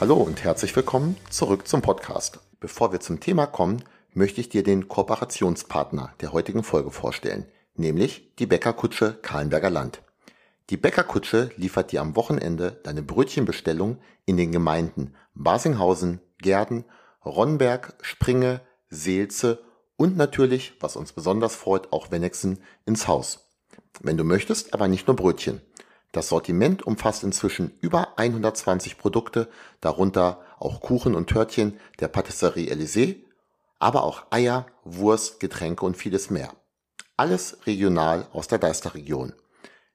Hallo und herzlich willkommen zurück zum Podcast. Bevor wir zum Thema kommen, möchte ich dir den Kooperationspartner der heutigen Folge vorstellen, nämlich die Bäckerkutsche Kahlenberger Land. Die Bäckerkutsche liefert dir am Wochenende deine Brötchenbestellung in den Gemeinden Basinghausen, Gerden, Ronnberg, Springe, Seelze und natürlich, was uns besonders freut, auch Wennexen ins Haus. Wenn du möchtest, aber nicht nur Brötchen. Das Sortiment umfasst inzwischen über 120 Produkte, darunter auch Kuchen und Törtchen der Patisserie Elysée, aber auch Eier, Wurst, Getränke und vieles mehr. Alles regional aus der Deisterregion.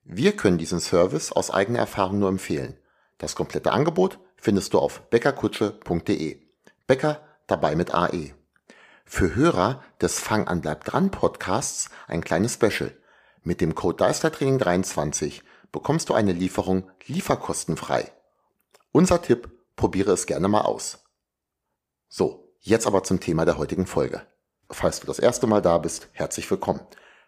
Wir können diesen Service aus eigener Erfahrung nur empfehlen. Das komplette Angebot findest du auf bäckerkutsche.de. Bäcker dabei mit AE. Für Hörer des Fang an bleib dran Podcasts ein kleines Special. Mit dem Code Deistertraining 23 bekommst du eine Lieferung lieferkostenfrei. Unser Tipp, probiere es gerne mal aus. So, jetzt aber zum Thema der heutigen Folge. Falls du das erste Mal da bist, herzlich willkommen.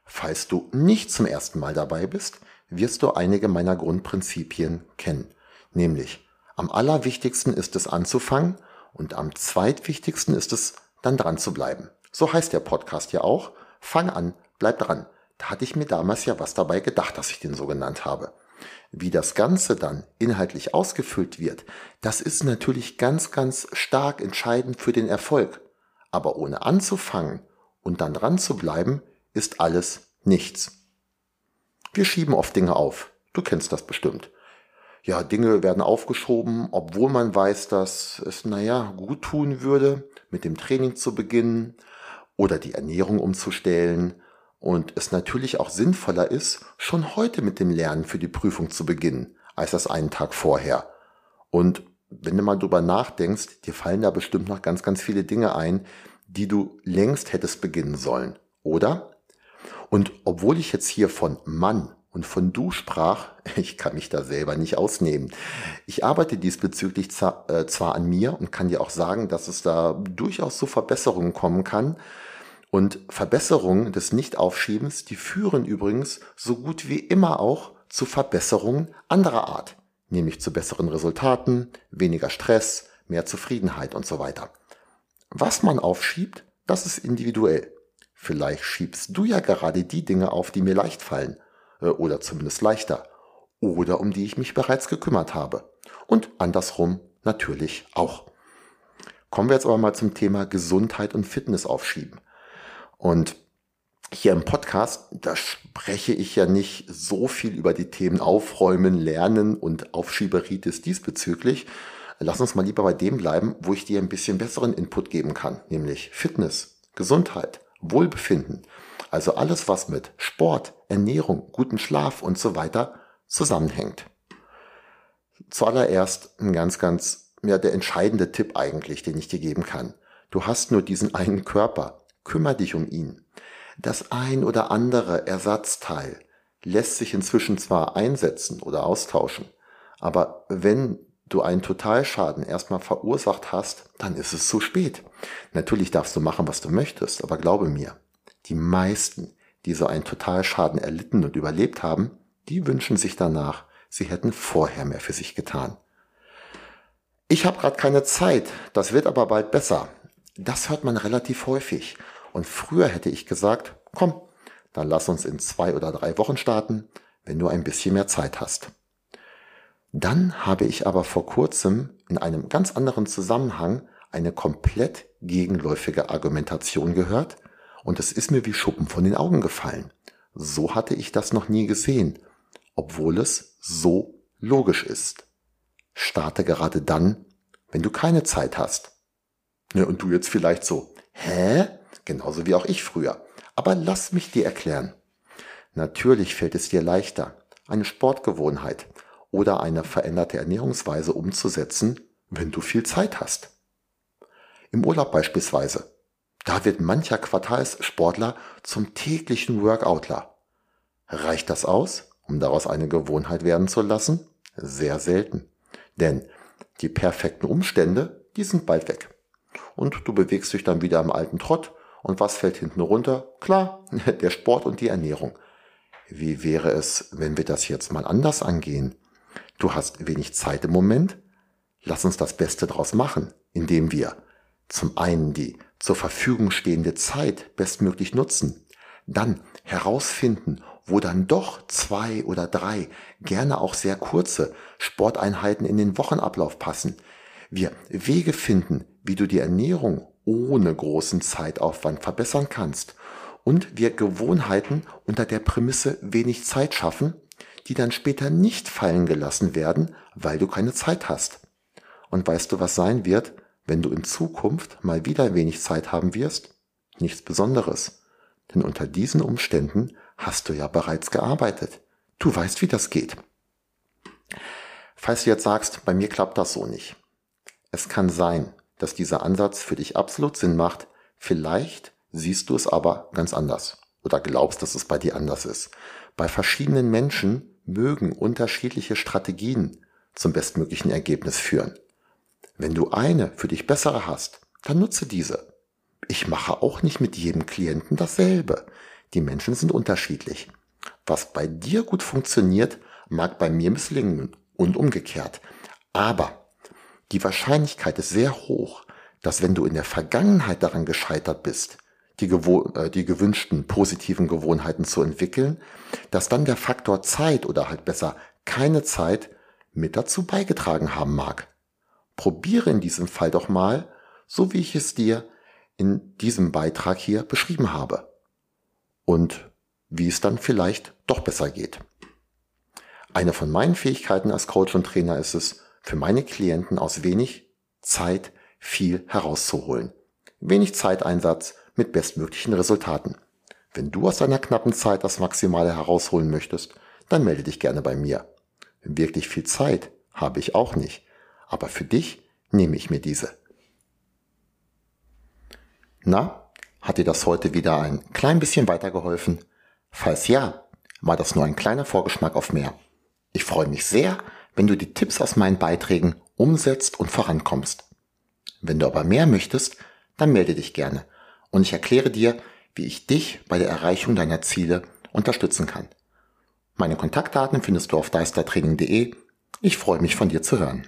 Falls du nicht zum ersten Mal dabei bist, wirst du einige meiner Grundprinzipien kennen. Nämlich, am allerwichtigsten ist es anzufangen und am zweitwichtigsten ist es dann dran zu bleiben. So heißt der Podcast ja auch. Fang an, bleib dran. Da hatte ich mir damals ja was dabei gedacht, dass ich den so genannt habe. Wie das Ganze dann inhaltlich ausgefüllt wird, das ist natürlich ganz, ganz stark entscheidend für den Erfolg. Aber ohne anzufangen und dann dran zu bleiben, ist alles nichts. Wir schieben oft Dinge auf. Du kennst das bestimmt. Ja, Dinge werden aufgeschoben, obwohl man weiß, dass es, naja, gut tun würde, mit dem Training zu beginnen oder die Ernährung umzustellen und es natürlich auch sinnvoller ist, schon heute mit dem Lernen für die Prüfung zu beginnen, als das einen Tag vorher. Und wenn du mal drüber nachdenkst, dir fallen da bestimmt noch ganz, ganz viele Dinge ein, die du längst hättest beginnen sollen, oder? Und obwohl ich jetzt hier von Mann und von du sprach, ich kann mich da selber nicht ausnehmen. Ich arbeite diesbezüglich äh, zwar an mir und kann dir auch sagen, dass es da durchaus zu Verbesserungen kommen kann, und Verbesserungen des Nichtaufschiebens, die führen übrigens so gut wie immer auch zu Verbesserungen anderer Art, nämlich zu besseren Resultaten, weniger Stress, mehr Zufriedenheit und so weiter. Was man aufschiebt, das ist individuell. Vielleicht schiebst du ja gerade die Dinge auf, die mir leicht fallen, äh, oder zumindest leichter, oder um die ich mich bereits gekümmert habe. Und andersrum natürlich auch. Kommen wir jetzt aber mal zum Thema Gesundheit und Fitness aufschieben. Und hier im Podcast, da spreche ich ja nicht so viel über die Themen Aufräumen, Lernen und Aufschieberitis diesbezüglich. Lass uns mal lieber bei dem bleiben, wo ich dir ein bisschen besseren Input geben kann, nämlich Fitness, Gesundheit, Wohlbefinden. Also alles, was mit Sport, Ernährung, guten Schlaf und so weiter zusammenhängt. Zuallererst ein ganz, ganz, ja, der entscheidende Tipp eigentlich, den ich dir geben kann. Du hast nur diesen einen Körper Kümmer dich um ihn. Das ein oder andere Ersatzteil lässt sich inzwischen zwar einsetzen oder austauschen, aber wenn du einen Totalschaden erstmal verursacht hast, dann ist es zu spät. Natürlich darfst du machen, was du möchtest, aber glaube mir, die meisten, die so einen Totalschaden erlitten und überlebt haben, die wünschen sich danach, sie hätten vorher mehr für sich getan. Ich habe gerade keine Zeit, das wird aber bald besser. Das hört man relativ häufig. Und früher hätte ich gesagt, komm, dann lass uns in zwei oder drei Wochen starten, wenn du ein bisschen mehr Zeit hast. Dann habe ich aber vor kurzem in einem ganz anderen Zusammenhang eine komplett gegenläufige Argumentation gehört und es ist mir wie Schuppen von den Augen gefallen. So hatte ich das noch nie gesehen, obwohl es so logisch ist. Starte gerade dann, wenn du keine Zeit hast. Ja, und du jetzt vielleicht so, hä? Genauso wie auch ich früher. Aber lass mich dir erklären. Natürlich fällt es dir leichter, eine Sportgewohnheit oder eine veränderte Ernährungsweise umzusetzen, wenn du viel Zeit hast. Im Urlaub beispielsweise. Da wird mancher Quartalssportler zum täglichen Workoutler. Reicht das aus, um daraus eine Gewohnheit werden zu lassen? Sehr selten. Denn die perfekten Umstände, die sind bald weg. Und du bewegst dich dann wieder im alten Trott. Und was fällt hinten runter? Klar, der Sport und die Ernährung. Wie wäre es, wenn wir das jetzt mal anders angehen? Du hast wenig Zeit im Moment. Lass uns das Beste draus machen, indem wir zum einen die zur Verfügung stehende Zeit bestmöglich nutzen, dann herausfinden, wo dann doch zwei oder drei, gerne auch sehr kurze Sporteinheiten in den Wochenablauf passen. Wir Wege finden, wie du die Ernährung ohne großen Zeitaufwand verbessern kannst und wir Gewohnheiten unter der Prämisse wenig Zeit schaffen, die dann später nicht fallen gelassen werden, weil du keine Zeit hast. Und weißt du, was sein wird, wenn du in Zukunft mal wieder wenig Zeit haben wirst? Nichts Besonderes. Denn unter diesen Umständen hast du ja bereits gearbeitet. Du weißt, wie das geht. Falls du jetzt sagst, bei mir klappt das so nicht. Es kann sein, dass dieser Ansatz für dich absolut Sinn macht. Vielleicht siehst du es aber ganz anders oder glaubst, dass es bei dir anders ist. Bei verschiedenen Menschen mögen unterschiedliche Strategien zum bestmöglichen Ergebnis führen. Wenn du eine für dich bessere hast, dann nutze diese. Ich mache auch nicht mit jedem Klienten dasselbe. Die Menschen sind unterschiedlich. Was bei dir gut funktioniert, mag bei mir misslingen und umgekehrt. Aber die Wahrscheinlichkeit ist sehr hoch, dass wenn du in der Vergangenheit daran gescheitert bist, die, äh, die gewünschten positiven Gewohnheiten zu entwickeln, dass dann der Faktor Zeit oder halt besser keine Zeit mit dazu beigetragen haben mag. Probiere in diesem Fall doch mal, so wie ich es dir in diesem Beitrag hier beschrieben habe. Und wie es dann vielleicht doch besser geht. Eine von meinen Fähigkeiten als Coach und Trainer ist es, für meine Klienten aus wenig Zeit viel herauszuholen. Wenig Zeiteinsatz mit bestmöglichen Resultaten. Wenn du aus deiner knappen Zeit das Maximale herausholen möchtest, dann melde dich gerne bei mir. Wirklich viel Zeit habe ich auch nicht aber für dich nehme ich mir diese. Na, hat dir das heute wieder ein klein bisschen weitergeholfen? Falls ja, war das nur ein kleiner Vorgeschmack auf mehr. Ich freue mich sehr, wenn du die Tipps aus meinen Beiträgen umsetzt und vorankommst. Wenn du aber mehr möchtest, dann melde dich gerne und ich erkläre dir, wie ich dich bei der Erreichung deiner Ziele unterstützen kann. Meine Kontaktdaten findest du auf deistertraining.de. Ich freue mich von dir zu hören.